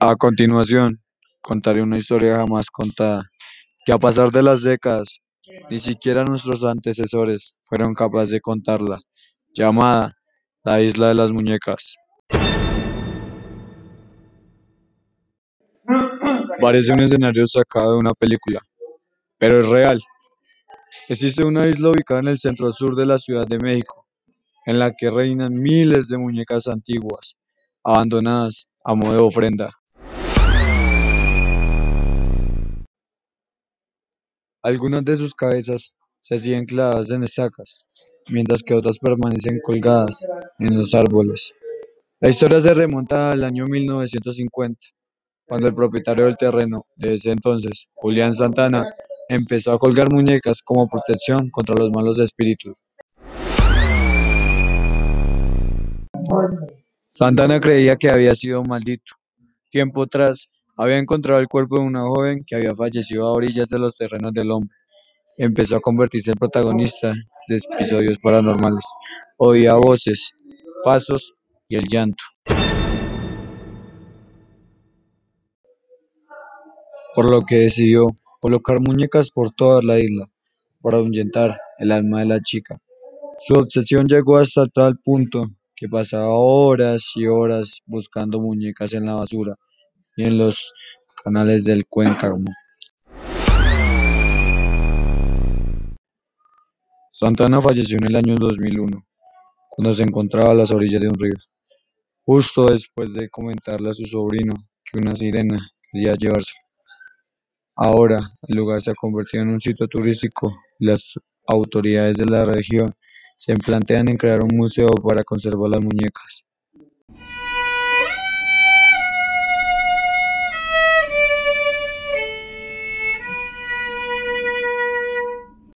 A continuación, contaré una historia jamás contada, que a pasar de las décadas, ni siquiera nuestros antecesores fueron capaces de contarla, llamada La isla de las muñecas. Parece un escenario sacado de una película, pero es real. Existe una isla ubicada en el centro-sur de la Ciudad de México, en la que reinan miles de muñecas antiguas, abandonadas a modo de ofrenda. Algunas de sus cabezas se siguen clavadas en estacas, mientras que otras permanecen colgadas en los árboles. La historia se remonta al año 1950, cuando el propietario del terreno de ese entonces, Julián Santana, empezó a colgar muñecas como protección contra los malos espíritus. Santana creía que había sido maldito. Tiempo atrás, había encontrado el cuerpo de una joven que había fallecido a orillas de los terrenos del hombre. Empezó a convertirse en protagonista de episodios paranormales. Oía voces, pasos y el llanto. Por lo que decidió colocar muñecas por toda la isla para ahuyentar el alma de la chica. Su obsesión llegó hasta tal punto que pasaba horas y horas buscando muñecas en la basura y en los canales del Cuencano. Santana falleció en el año 2001, cuando se encontraba a las orillas de un río, justo después de comentarle a su sobrino que una sirena quería llevarse. Ahora, el lugar se ha convertido en un sitio turístico y las autoridades de la región se plantean en crear un museo para conservar las muñecas.